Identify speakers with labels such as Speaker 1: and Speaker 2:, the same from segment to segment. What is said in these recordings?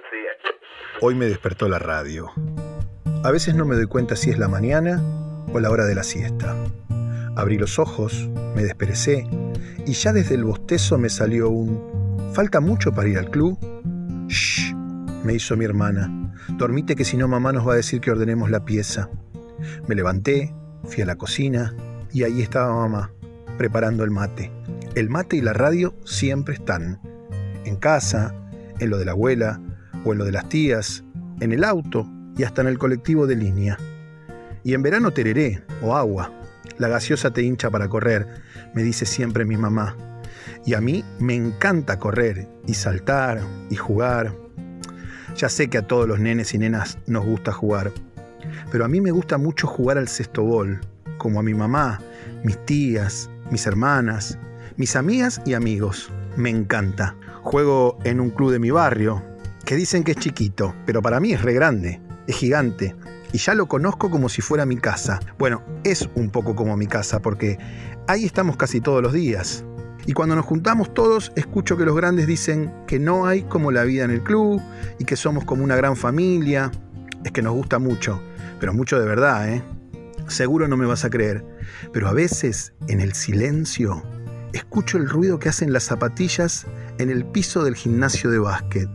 Speaker 1: Hoy me despertó la radio. A veces no me doy cuenta si es la mañana o la hora de la siesta. Abrí los ojos, me desperecé y ya desde el bostezo me salió un ¿Falta mucho para ir al club? Shh, me hizo mi hermana. Dormite que si no mamá nos va a decir que ordenemos la pieza. Me levanté, fui a la cocina y ahí estaba mamá, preparando el mate. El mate y la radio siempre están. En casa, en lo de la abuela o en de las tías, en el auto y hasta en el colectivo de línea. Y en verano tereré o agua. La gaseosa te hincha para correr, me dice siempre mi mamá. Y a mí me encanta correr y saltar y jugar. Ya sé que a todos los nenes y nenas nos gusta jugar, pero a mí me gusta mucho jugar al bol, como a mi mamá, mis tías, mis hermanas, mis amigas y amigos. Me encanta. Juego en un club de mi barrio, que dicen que es chiquito, pero para mí es re grande, es gigante. Y ya lo conozco como si fuera mi casa. Bueno, es un poco como mi casa, porque ahí estamos casi todos los días. Y cuando nos juntamos todos, escucho que los grandes dicen que no hay como la vida en el club y que somos como una gran familia. Es que nos gusta mucho, pero mucho de verdad, ¿eh? Seguro no me vas a creer, pero a veces en el silencio escucho el ruido que hacen las zapatillas en el piso del gimnasio de básquet.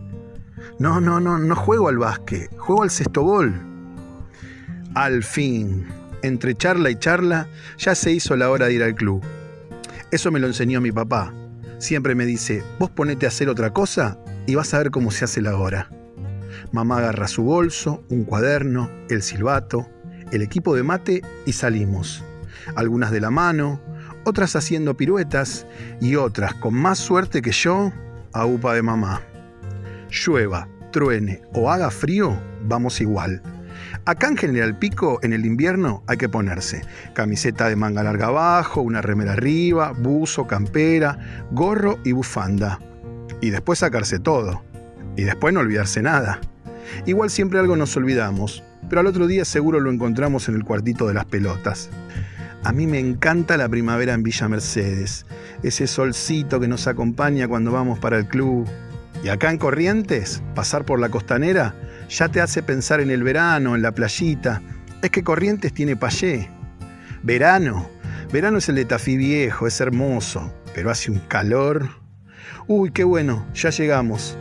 Speaker 1: No, no, no, no juego al básquet, juego al sextobol. Al fin, entre charla y charla, ya se hizo la hora de ir al club. Eso me lo enseñó mi papá. Siempre me dice, vos ponete a hacer otra cosa y vas a ver cómo se hace la hora. Mamá agarra su bolso, un cuaderno, el silbato, el equipo de mate y salimos. Algunas de la mano, otras haciendo piruetas y otras, con más suerte que yo, a upa de mamá. Llueva, truene o haga frío, vamos igual. Acá en General Pico, en el invierno, hay que ponerse camiseta de manga larga abajo, una remera arriba, buzo, campera, gorro y bufanda. Y después sacarse todo. Y después no olvidarse nada. Igual siempre algo nos olvidamos, pero al otro día seguro lo encontramos en el cuartito de las pelotas. A mí me encanta la primavera en Villa Mercedes, ese solcito que nos acompaña cuando vamos para el club. Y acá en Corrientes, pasar por la costanera ya te hace pensar en el verano, en la playita. Es que Corrientes tiene payé. Verano. Verano es el de Tafí Viejo, es hermoso, pero hace un calor. Uy, qué bueno, ya llegamos.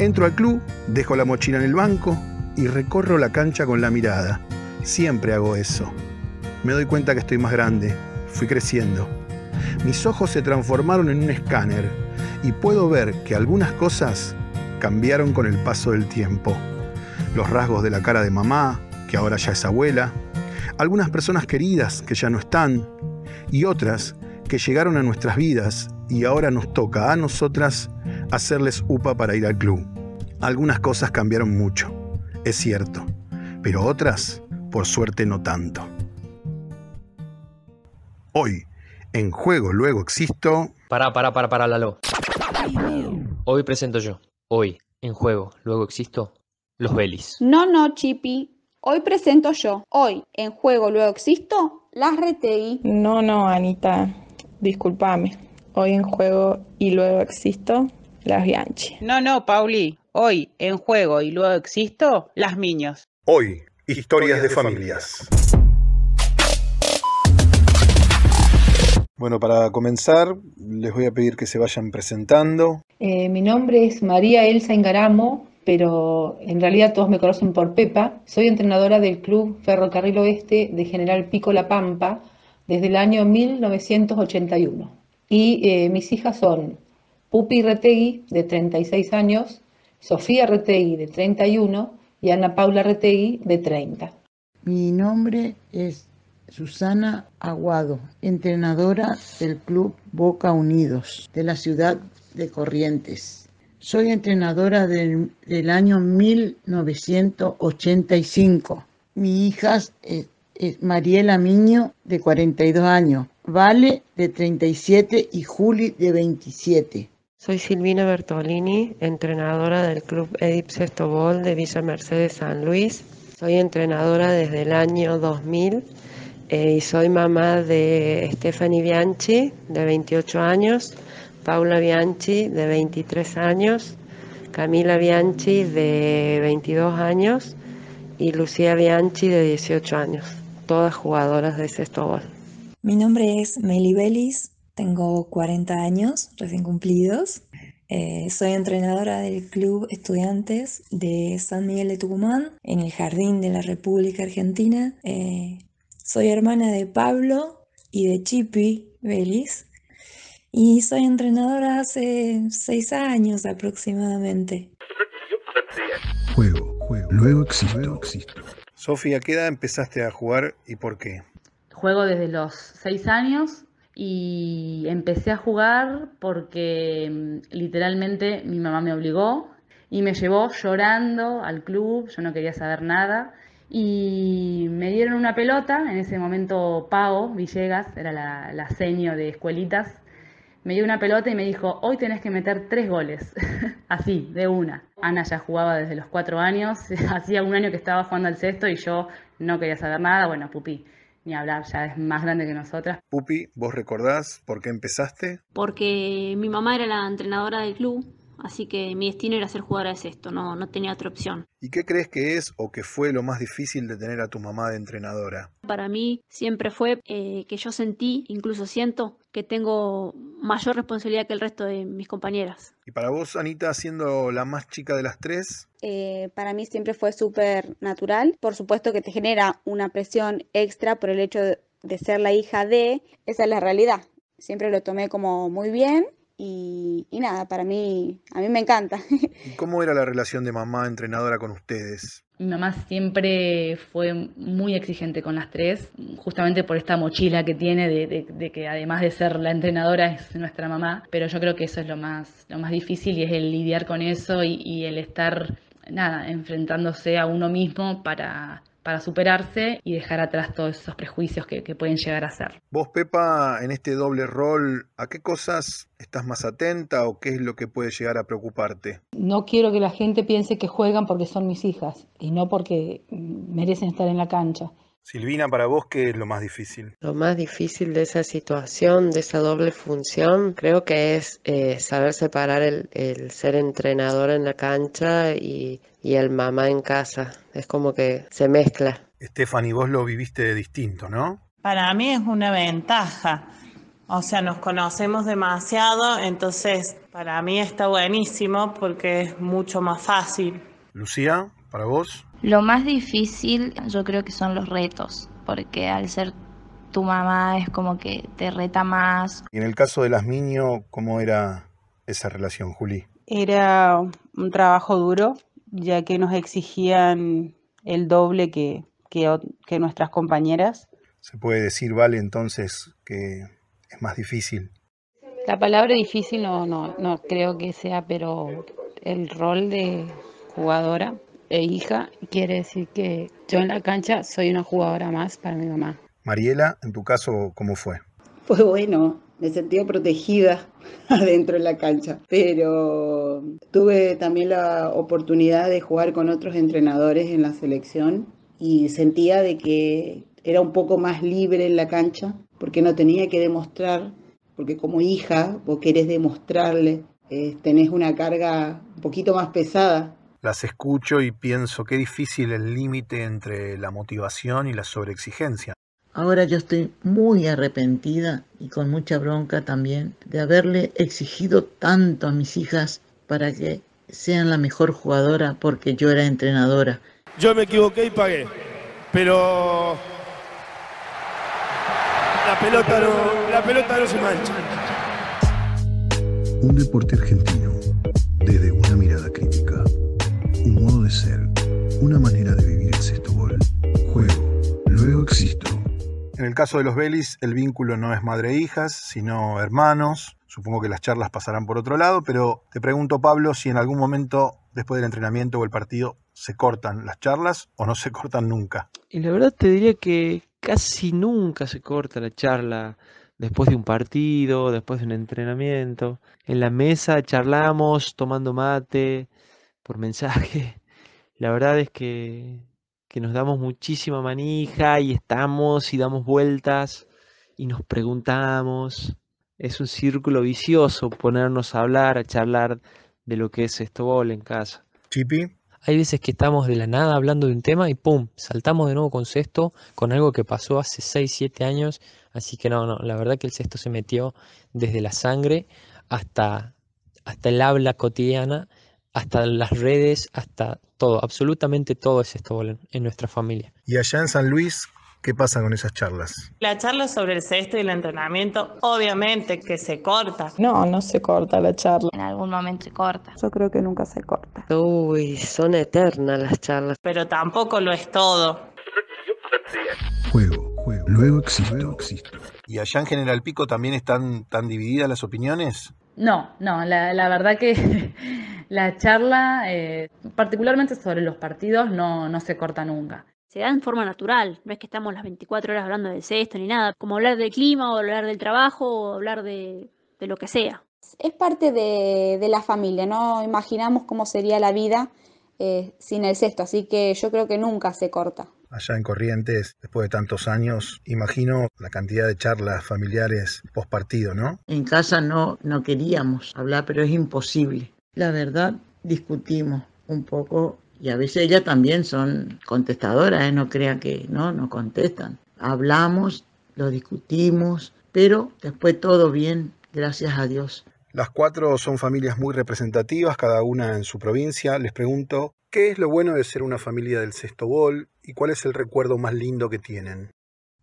Speaker 1: Entro al club, dejo la mochila en el banco y recorro la cancha con la mirada. Siempre hago eso. Me doy cuenta que estoy más grande, fui creciendo. Mis ojos se transformaron en un escáner y puedo ver que algunas cosas cambiaron con el paso del tiempo. Los rasgos de la cara de mamá, que ahora ya es abuela, algunas personas queridas que ya no están y otras que llegaron a nuestras vidas y ahora nos toca a nosotras hacerles upa para ir al club. Algunas cosas cambiaron mucho, es cierto, pero otras, por suerte, no tanto. Hoy, en Juego Luego Existo...
Speaker 2: Para, para, para, para, Lalo. Hoy presento yo. Hoy, en Juego Luego Existo, los Belis.
Speaker 3: No, no, Chipi. Hoy presento yo. Hoy, en Juego Luego Existo, las Retegui.
Speaker 4: No, no, Anita. Discúlpame. Hoy en Juego y Luego Existo, las Bianchi.
Speaker 5: No, no, Pauli. Hoy en Juego y Luego Existo, las Miños.
Speaker 1: Hoy, historias de familias. Bueno, para comenzar, les voy a pedir que se vayan presentando.
Speaker 6: Eh, mi nombre es María Elsa Engaramo, pero en realidad todos me conocen por Pepa. Soy entrenadora del Club Ferrocarril Oeste de General Pico La Pampa desde el año 1981. Y eh, mis hijas son Pupi Retegui, de 36 años, Sofía Retegui, de 31, y Ana Paula Retegui, de 30.
Speaker 7: Mi nombre es Susana Aguado, entrenadora del Club Boca Unidos de la ciudad de Corrientes. Soy entrenadora del, año 1985. Mi hija es, Mariela Miño, de 42 años, Vale, de 37 y Juli, de 27.
Speaker 8: Soy Silvina Bertolini, entrenadora del Club Edip Sestobol de Villa Mercedes San Luis. Soy entrenadora desde el año 2000 eh, y soy mamá de Stephanie Bianchi, de 28 años, Paula Bianchi, de 23 años, Camila Bianchi de 22 años y Lucía Bianchi de 18 años, todas jugadoras de sexto
Speaker 9: Mi nombre es Meli Belis, tengo 40 años recién cumplidos. Eh, soy entrenadora del Club Estudiantes de San Miguel de Tucumán en el Jardín de la República Argentina. Eh, soy hermana de Pablo y de Chipi Belis y soy entrenadora hace seis años aproximadamente.
Speaker 1: Juego, juego. Luego existo, existo. Sofía, ¿qué edad empezaste a jugar y por qué?
Speaker 10: Juego desde los seis años y empecé a jugar porque mm, literalmente mi mamá me obligó y me llevó llorando al club, yo no quería saber nada y me dieron una pelota, en ese momento Pau Villegas, era la, la de escuelitas, me dio una pelota y me dijo, hoy tenés que meter tres goles, así, de una. Ana ya jugaba desde los cuatro años, hacía un año que estaba jugando al sexto y yo no quería saber nada, bueno, Pupi, ni hablar, ya es más grande que nosotras.
Speaker 1: Pupi, ¿vos recordás por qué empezaste?
Speaker 11: Porque mi mamá era la entrenadora del club, así que mi destino era ser jugadora de sexto, no, no tenía otra opción.
Speaker 1: ¿Y qué crees que es o que fue lo más difícil de tener a tu mamá de entrenadora?
Speaker 11: Para mí siempre fue eh, que yo sentí, incluso siento, que tengo mayor responsabilidad que el resto de mis compañeras.
Speaker 1: ¿Y para vos, Anita, siendo la más chica de las tres?
Speaker 3: Eh, para mí siempre fue súper natural. Por supuesto que te genera una presión extra por el hecho de ser la hija de, esa es la realidad. Siempre lo tomé como muy bien y, nada, para mí, a mí me encanta.
Speaker 1: ¿Y cómo era la relación de mamá entrenadora con ustedes?
Speaker 10: Mi mamá siempre fue muy exigente con las tres, justamente por esta mochila que tiene de, que además de ser la entrenadora es nuestra mamá, pero yo creo que eso es lo más, lo más difícil y es el lidiar con eso y el estar, nada, enfrentándose a uno mismo para para superarse y dejar atrás todos esos prejuicios que, pueden llegar a ser.
Speaker 1: Vos, Pepa, en este doble rol, ¿a qué cosas estás más atenta o qué es lo que puede llegar a preocuparte?
Speaker 6: No quiero que la gente piense que juegan porque son mis hijas y no porque merecen estar en la cancha.
Speaker 1: Silvina, para vos, ¿qué es lo más difícil?
Speaker 8: Lo más difícil de esa situación, de esa doble función, creo que es eh, saber separar el, ser entrenador en la cancha y, y, el mamá en casa. Es como que se mezcla.
Speaker 1: Stephanie, vos lo viviste distinto, ¿no?
Speaker 12: Para mí es una ventaja. O sea, nos conocemos demasiado, entonces para mí está buenísimo porque es mucho más fácil.
Speaker 1: Lucía, para vos.
Speaker 13: Lo más difícil yo creo que son los retos, porque al ser tu mamá es como que te reta más.
Speaker 1: Y en el caso de las niños, ¿cómo era esa relación, Juli?
Speaker 5: Era un trabajo duro, ya que nos exigían el doble que, que, nuestras compañeras.
Speaker 1: Se puede decir, vale, entonces que es más difícil.
Speaker 4: La palabra difícil no, no, no creo que sea, pero el rol de jugadora e hija, quiere decir que yo en la cancha soy una jugadora más para mi mamá.
Speaker 1: Mariela, en tu caso, ¿cómo fue?
Speaker 14: Pues bueno, me sentía protegida adentro de la cancha, pero tuve también la oportunidad de jugar con otros entrenadores en la selección y sentía de que era un poco más libre en la cancha porque no tenía que demostrar, porque como hija vos querés demostrarle, eh, tenés una carga un poquito más pesada
Speaker 1: las escucho y pienso qué difícil el límite entre la motivación y la sobreexigencia.
Speaker 7: Ahora yo estoy muy arrepentida y con mucha bronca también de haberle exigido tanto a mis hijas para que sean la mejor jugadora porque yo era entrenadora.
Speaker 15: Yo me equivoqué y pagué, pero la pelota no, la pelota no se mancha.
Speaker 1: Un deporte argentino una manera de vivir el sexto gol. Juego, luego existo. En el caso de los Belis, el vínculo no es madre-hijas, sino hermanos. Supongo que las charlas pasarán por otro lado, pero te pregunto, Pablo, si en algún momento, después del entrenamiento o el partido, se cortan las charlas o no se cortan nunca.
Speaker 2: Y la verdad te diría que casi nunca se corta la charla después de un partido, después de un entrenamiento. En la mesa charlamos tomando mate, por mensaje. La verdad es que, que nos damos muchísima manija y estamos y damos vueltas y nos preguntamos. Es un círculo vicioso ponernos a hablar, a charlar de lo que es Sextobol en casa.
Speaker 1: Chipi.
Speaker 16: Hay veces que estamos de la nada hablando de un tema y ¡pum! Saltamos de nuevo con sexto, con algo que pasó hace 6, 7 años. Así que no, no, la verdad que el sexto se metió desde la sangre hasta, hasta el habla cotidiana, hasta las redes, hasta todo, absolutamente todo es sexto en, en nuestra familia.
Speaker 1: Y allá en San Luis, ¿Qué pasa con esas charlas?
Speaker 12: La charla sobre el cesto y el entrenamiento, obviamente que se corta.
Speaker 17: No, no se corta la charla.
Speaker 13: En algún momento se corta.
Speaker 17: Yo creo que nunca se corta.
Speaker 8: Uy, son eternas las charlas.
Speaker 12: Pero tampoco lo es todo.
Speaker 1: Juego, juego. Luego existo. ¿Y allá en General Pico también están tan divididas las opiniones?
Speaker 10: No, no, la, la verdad que la charla, eh, particularmente sobre los partidos, no, no se corta nunca
Speaker 11: se da en forma natural, no es que estamos las 24 horas hablando del sexto ni nada, como hablar del clima o hablar del trabajo o hablar de, de lo que sea.
Speaker 3: Es parte de, de, la familia, no imaginamos cómo sería la vida eh, sin el sexto, así que yo creo que nunca se corta.
Speaker 1: Allá en Corrientes, después de tantos años, imagino la cantidad de charlas familiares post partido, ¿no?
Speaker 7: En casa no, no queríamos hablar, pero es imposible. La verdad, discutimos un poco y a veces ellas también son contestadoras, ¿eh? no crean que no, no contestan. Hablamos, lo discutimos, pero después todo bien, gracias a Dios.
Speaker 1: Las cuatro son familias muy representativas, cada una en su provincia. Les pregunto, ¿qué es lo bueno de ser una familia del Sexto Bol y cuál es el recuerdo más lindo que tienen?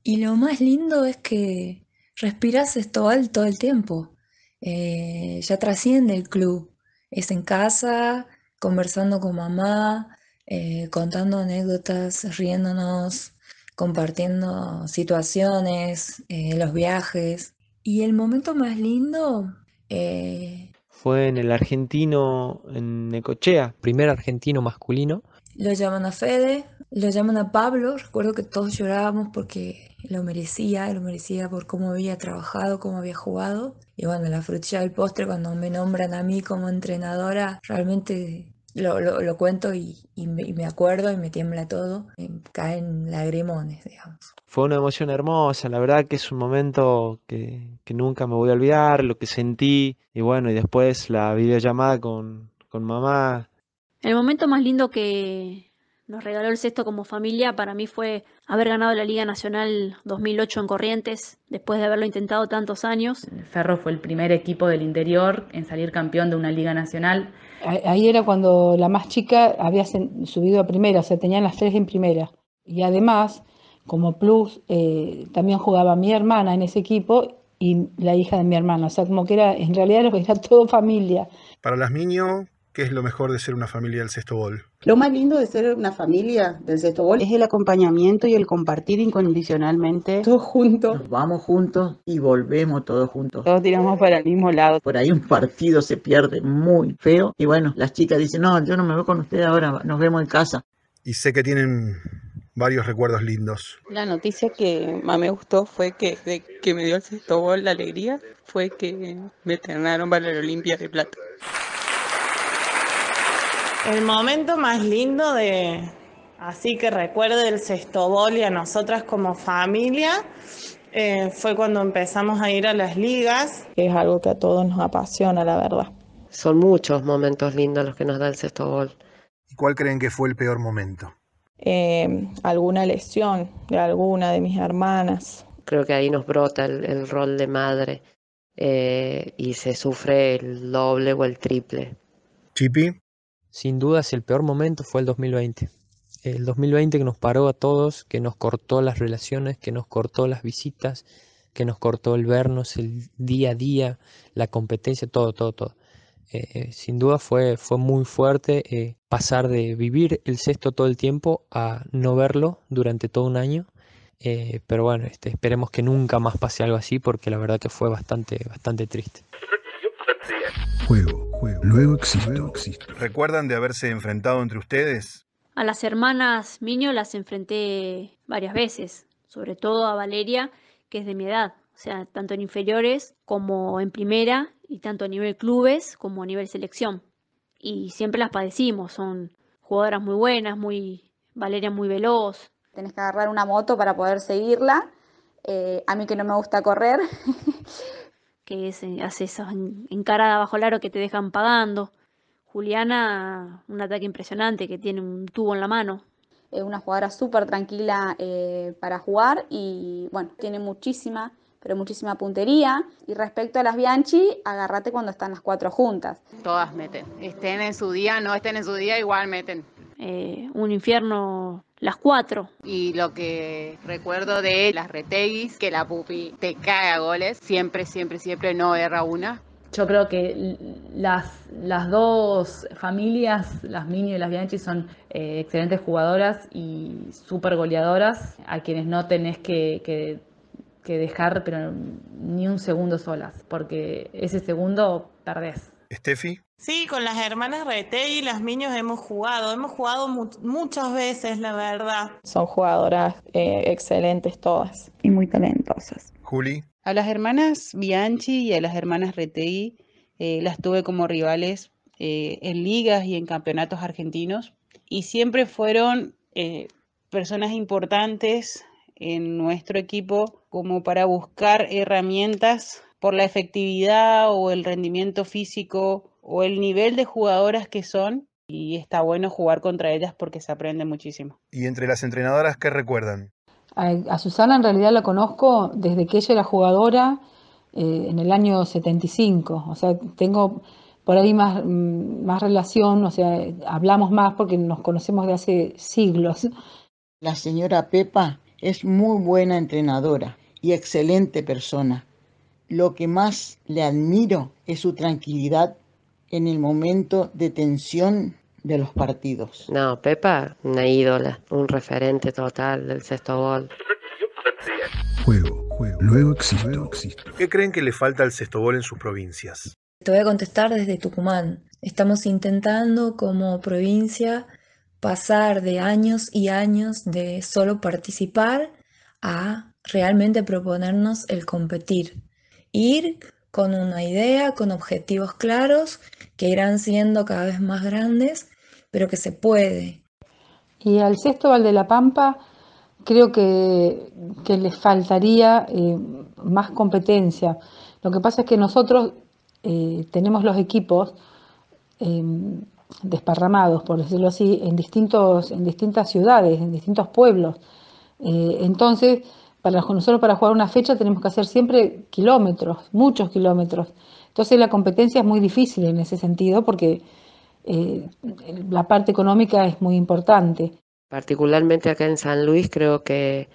Speaker 9: Y lo más lindo es que respiras Sextobal todo el tiempo. Eh, ya trasciende el club. Es en casa, conversando con mamá, eh, contando anécdotas, riéndonos, compartiendo situaciones, eh, los viajes. Y el momento más lindo... Eh,
Speaker 2: Fue en el argentino, en Necochea.
Speaker 16: Primer argentino masculino.
Speaker 9: Lo llaman a Fede, lo llaman a Pablo. Recuerdo que todos llorábamos porque lo merecía, lo merecía por cómo había trabajado, cómo había jugado. Y bueno, la frutilla del postre, cuando me nombran a mí como entrenadora, realmente lo, lo, lo cuento y, y, me, y, me, acuerdo y me tiembla todo, me caen lagrimones, digamos.
Speaker 2: Fue una emoción hermosa, la verdad que es un momento que, que, nunca me voy a olvidar, lo que sentí, y bueno, y después la videollamada con, con mamá.
Speaker 11: El momento más lindo que nos regaló el sexto como familia para mí fue haber ganado la Liga Nacional 2008 en Corrientes, después de haberlo intentado tantos años.
Speaker 10: El Ferro fue el primer equipo del interior en salir campeón de una Liga Nacional.
Speaker 5: Ahí era cuando la más chica había subido a primera, o sea, tenían las tres en primera. Y además, como plus, eh, también jugaba mi hermana en ese equipo y la hija de mi hermana. O sea, como que era, en realidad era todo familia.
Speaker 1: Para las niños, ¿qué es lo mejor de ser una familia del sexto bol?
Speaker 14: Lo más lindo de ser una familia del sexto bol
Speaker 5: es el acompañamiento y el compartir incondicionalmente. Todos juntos.
Speaker 7: Nos vamos juntos y volvemos todos juntos.
Speaker 5: Todos tiramos para el mismo lado.
Speaker 7: Por ahí un partido se pierde muy feo y bueno, las chicas dicen, no, yo no me voy con ustedes ahora, nos vemos en casa.
Speaker 1: Y sé que tienen varios recuerdos lindos.
Speaker 17: La noticia que más me gustó fue que, de, que me dio el sexto gol, la alegría, fue que me terminaron para la Olimpia de Plata.
Speaker 12: El momento más lindo de, así que recuerde el sextobol y a nosotras como familia, eh, fue cuando empezamos a ir a las ligas.
Speaker 17: Es algo que a todos nos apasiona, la verdad.
Speaker 8: Son muchos momentos lindos los que nos da el sextobol.
Speaker 1: ¿Y cuál creen que fue el peor momento?
Speaker 17: Eh, alguna lesión de alguna de mis hermanas.
Speaker 8: Creo que ahí nos brota el, el rol de madre eh, y se sufre el doble o el triple.
Speaker 1: Chipi.
Speaker 16: Sin dudas el peor momento fue el 2020. El 2020 que nos paró a todos, que nos cortó las relaciones, que nos cortó las visitas, que nos cortó el vernos, el día a día, la competencia, todo, todo, todo. Eh, sin duda fue, fue muy fuerte eh, pasar de vivir el sexto todo el tiempo a no verlo durante todo un año. Eh, pero bueno, este, esperemos que nunca más pase algo así porque la verdad que fue bastante, bastante triste.
Speaker 1: Juego, juego. Luego existo. ¿Recuerdan de haberse enfrentado entre ustedes?
Speaker 11: A las hermanas Miño las enfrenté varias veces, sobre todo a Valeria, que es de mi edad, o sea, tanto en inferiores como en primera, y tanto a nivel clubes como a nivel selección. Y siempre las padecimos, son jugadoras muy buenas, muy Valeria muy veloz.
Speaker 3: Tenés que agarrar una moto para poder seguirla. Eh, a mí que no me gusta correr,
Speaker 11: que es, hace esas encaradas bajo el aro que te dejan pagando. Juliana, un ataque impresionante que tiene un tubo en la mano.
Speaker 3: Es una jugadora súper tranquila eh, para jugar y bueno, tiene muchísima, pero muchísima puntería. Y respecto a las Bianchi, agárrate cuando están las cuatro juntas.
Speaker 18: Todas meten. Estén en su día, no estén en su día, igual meten.
Speaker 11: Eh, un infierno las cuatro.
Speaker 18: Y lo que recuerdo de las Reteguis, que la pupi te caga goles, siempre, siempre, siempre no erra una.
Speaker 10: Yo creo que las, las dos familias, las Mini y las Bianchi, son eh, excelentes jugadoras y súper goleadoras, a quienes no tenés que, que, que dejar pero ni un segundo solas, porque ese segundo perdés.
Speaker 1: Steffi.
Speaker 12: Sí, con las hermanas Retegui y las niños hemos jugado, hemos jugado mu muchas veces, la verdad.
Speaker 19: Son jugadoras eh, excelentes todas.
Speaker 14: Y muy talentosas.
Speaker 1: Juli.
Speaker 14: A las hermanas Bianchi y a las hermanas Retegui eh, las tuve como rivales eh, en ligas y en campeonatos argentinos y siempre fueron eh, personas importantes en nuestro equipo como para buscar herramientas por la efectividad o el rendimiento físico o el nivel de jugadoras que son y está bueno jugar contra ellas porque se aprende muchísimo.
Speaker 1: ¿Y entre las entrenadoras qué recuerdan?
Speaker 5: A, a Susana en realidad la conozco desde que ella era jugadora eh, en el año 75, o sea, tengo por ahí más, más relación, o sea, hablamos más porque nos conocemos de hace siglos.
Speaker 7: La señora Pepa es muy buena entrenadora y excelente persona. Lo que más le admiro es su tranquilidad en el momento de tensión de los partidos.
Speaker 8: No, Pepa, una ídola, un referente total del sexto gol.
Speaker 1: Juego, juego. Luego existo. ¿Qué creen que le falta al sextobol en sus provincias?
Speaker 9: Te voy a contestar desde Tucumán. Estamos intentando como provincia pasar de años y años de solo participar a realmente proponernos el competir. Ir con una idea, con objetivos claros que irán siendo cada vez más grandes, pero que se puede.
Speaker 5: Y al sexto Val de la Pampa creo que, que le faltaría eh, más competencia. Lo que pasa es que nosotros eh, tenemos los equipos eh, desparramados, por decirlo así, en, distintos, en distintas ciudades, en distintos pueblos. entonces, para nosotros para jugar una fecha tenemos que hacer siempre kilómetros, muchos kilómetros. Entonces la competencia es muy difícil en ese sentido porque eh, la parte económica es muy importante.
Speaker 8: Particularmente acá en San Luis creo que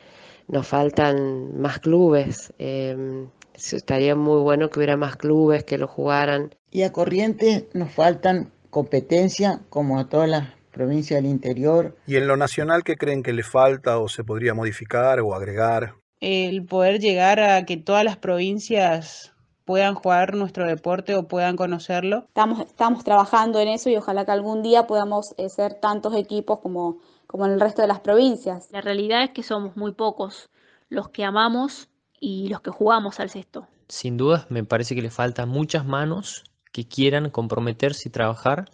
Speaker 8: nos faltan más clubes. Eh, estaría muy bueno que hubiera más clubes que lo jugaran.
Speaker 7: Y a Corrientes nos faltan competencia como a todas las provincias del interior.
Speaker 1: ¿Y en lo nacional qué creen que le falta o se podría modificar o agregar?
Speaker 14: El poder llegar a que todas las provincias puedan jugar nuestro deporte o puedan conocerlo.
Speaker 3: Estamos, estamos trabajando en eso y ojalá que algún día podamos eh, ser tantos equipos como, como en el resto de las provincias.
Speaker 11: La realidad es que somos muy pocos los que amamos y los que jugamos al sexto.
Speaker 16: Sin dudas, me parece que le faltan muchas manos que quieran comprometerse y trabajar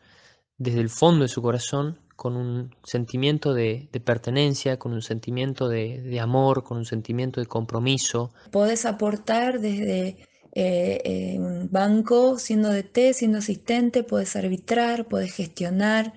Speaker 16: desde el fondo de su corazón con un sentimiento de, pertenencia, con un sentimiento de, amor, con un sentimiento de compromiso.
Speaker 9: Podés aportar desde eh, un banco siendo DT, siendo asistente, puedes arbitrar, puedes gestionar,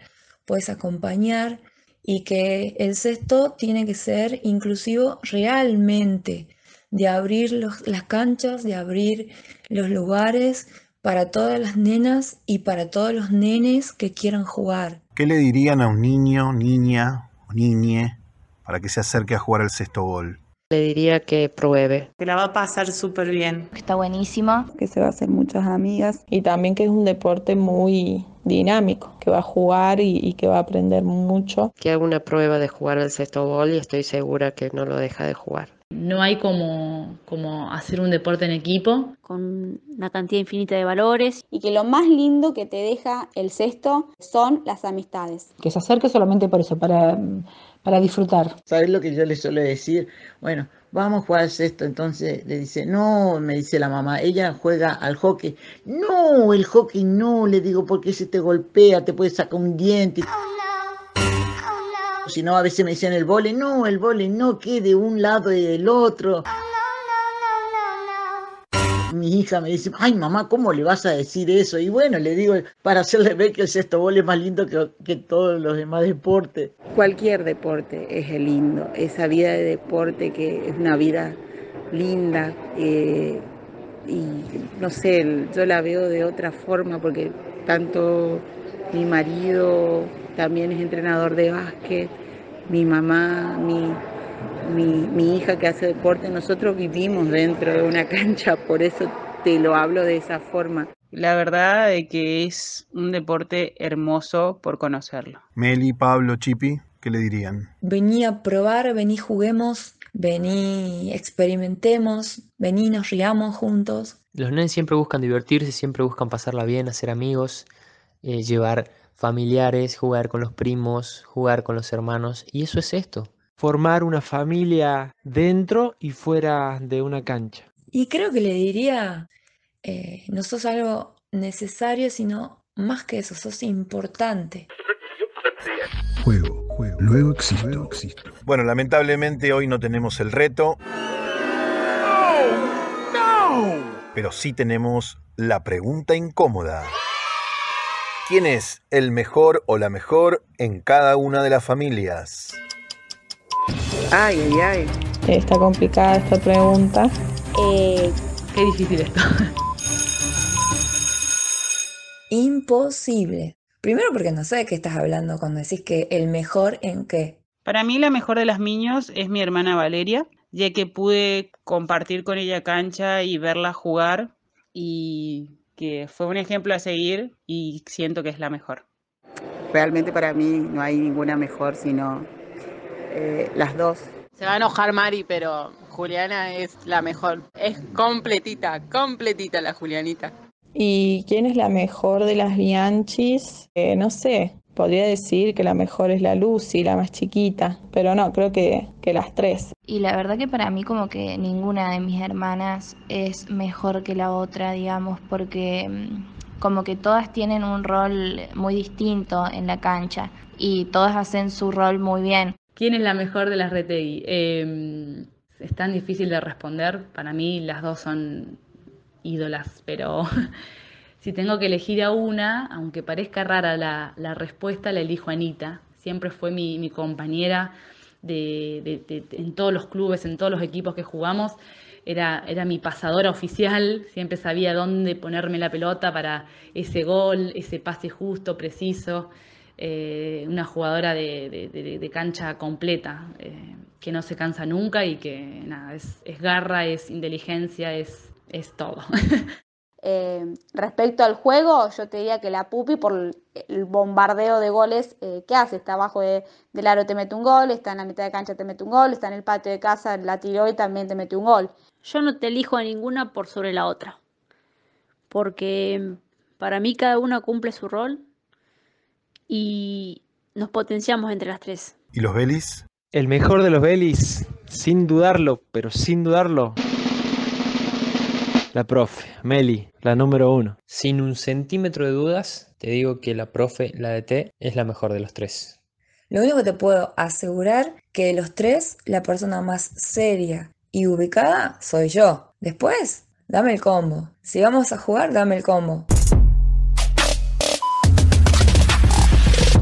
Speaker 9: puedes acompañar y que el sexto tiene que ser inclusivo realmente, de abrir las canchas, de abrir los lugares para todas las nenas y para todos los nenes que quieran jugar.
Speaker 1: ¿Qué le dirían a un niño, niña o niñe para que se acerque a jugar al sexto gol?
Speaker 8: Le diría que pruebe.
Speaker 12: Que la va a pasar súper bien.
Speaker 13: Está buenísima.
Speaker 14: Que se va a hacer muchas amigas.
Speaker 19: Y también que es un deporte muy dinámico, que va a jugar y, y, que va a aprender mucho.
Speaker 8: Que haga una prueba de jugar al sexto gol y estoy segura que no lo deja de jugar.
Speaker 10: No hay como, como hacer un deporte en equipo.
Speaker 11: Con una cantidad infinita de valores.
Speaker 3: Y que lo más lindo que te deja el sexto son las amistades.
Speaker 5: Que se acerque solamente por eso, para, para disfrutar.
Speaker 7: ¿Sabes lo que yo le suelo decir? Bueno, vamos a jugar al sexto. Entonces le dice, no, me dice la mamá, ella juega al hockey. No, el hockey no, le digo, porque si te golpea, te puede sacar un diente. Si no, a veces me decían el vole, no, el vole no, que de un lado y del otro. Mi hija me dice, ay mamá, ¿cómo le vas a decir eso? Y bueno, le digo, para hacerle ver que el sexto es más lindo que, que todos los demás deportes.
Speaker 14: Cualquier deporte es lindo, esa vida de deporte que es una vida linda. Eh, y no sé, yo la veo de otra forma porque tanto mi marido también es entrenador de básquet, mi mamá, mi, mi, hija que hace deporte, nosotros vivimos dentro de una cancha, por eso te lo hablo de esa forma.
Speaker 17: La verdad es que es un deporte hermoso por conocerlo.
Speaker 1: Meli, Pablo, Chipi, ¿qué le dirían?
Speaker 9: Vení a probar, vení juguemos, vení experimentemos, vení nos riamos juntos.
Speaker 16: Los nenes siempre buscan divertirse, siempre buscan pasarla bien, hacer amigos, eh, llevar familiares, jugar con los primos, jugar con los hermanos. Y eso es esto,
Speaker 2: formar una familia dentro y fuera de una cancha.
Speaker 9: Y creo que le diría, eh, no sos algo necesario, sino más que eso, sos importante.
Speaker 1: Juego, juego. Luego existo, existo. Bueno, lamentablemente hoy no tenemos el reto. Pero sí tenemos la pregunta incómoda. ¿Quién es el mejor o la mejor en cada una de las familias?
Speaker 4: Ay, ay, ay.
Speaker 19: Está complicada esta pregunta.
Speaker 10: Eh, qué difícil esto.
Speaker 9: Imposible. Primero porque no sé de qué estás hablando cuando decís que el mejor en qué.
Speaker 17: Para mí la mejor de las niños es mi hermana Valeria, ya que pude compartir con ella cancha y verla jugar y que fue un ejemplo a seguir y siento que es la mejor.
Speaker 14: Realmente para mí no hay ninguna mejor sino eh, las dos.
Speaker 18: Se va a enojar Mari, pero Juliana es la mejor. Es completita, completita la Julianita.
Speaker 19: ¿Y quién es la mejor de las Bianchis? Eh, no sé, podría decir que la mejor es la Lucy, la más chiquita, pero no, creo que, que, las tres.
Speaker 13: Y la verdad que para mí como que ninguna de mis hermanas es mejor que la otra, digamos, porque mm, como que todas tienen un rol muy distinto en la cancha y todas hacen su rol muy bien.
Speaker 10: ¿Quién es la mejor de las Retegui? Eh, es tan difícil de responder. Para mí las dos son ídolas, pero si tengo que elegir a una, aunque parezca rara la, respuesta, la elijo a Anita. Siempre fue mi, compañera en todos los clubes, en todos los equipos que jugamos. Era, era mi pasadora oficial, siempre sabía dónde ponerme la pelota para ese gol, ese pase justo, preciso. Eh, una jugadora de, cancha completa, eh, que no se cansa nunca y que nada, es, garra, es inteligencia, es, es todo.
Speaker 3: Eh, respecto al juego, yo te diría que la Pupi, por el bombardeo de goles que hace, está abajo del aro te mete un gol, está en la mitad de cancha te mete un gol, está en el patio de casa, la tiró y también te mete un gol.
Speaker 11: Yo no te elijo a ninguna por sobre la otra, porque para mí cada una cumple su rol y nos potenciamos entre las tres.
Speaker 1: ¿Y los Belis?
Speaker 2: El mejor de los Belis, sin dudarlo, pero sin dudarlo, la profe, Meli, la número uno.
Speaker 16: Sin un centímetro de dudas, te digo que la profe, la de T, es la mejor de los tres.
Speaker 9: Lo único que te puedo asegurar que de los tres, la persona más seria y ubicada soy yo. Después, dame el combo. Si vamos a jugar, dame el combo.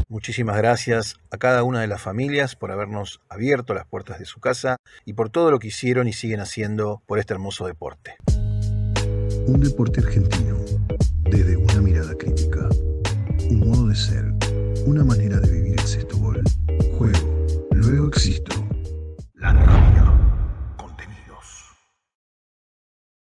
Speaker 1: Muchísimas gracias a cada una de las familias por habernos abierto las puertas de su casa y por todo lo que hicieron y siguen haciendo por este hermoso deporte. Un deporte argentino, desde una mirada crítica, un modo de ser, una manera de vivir el sexto gol. Juego, luego existo.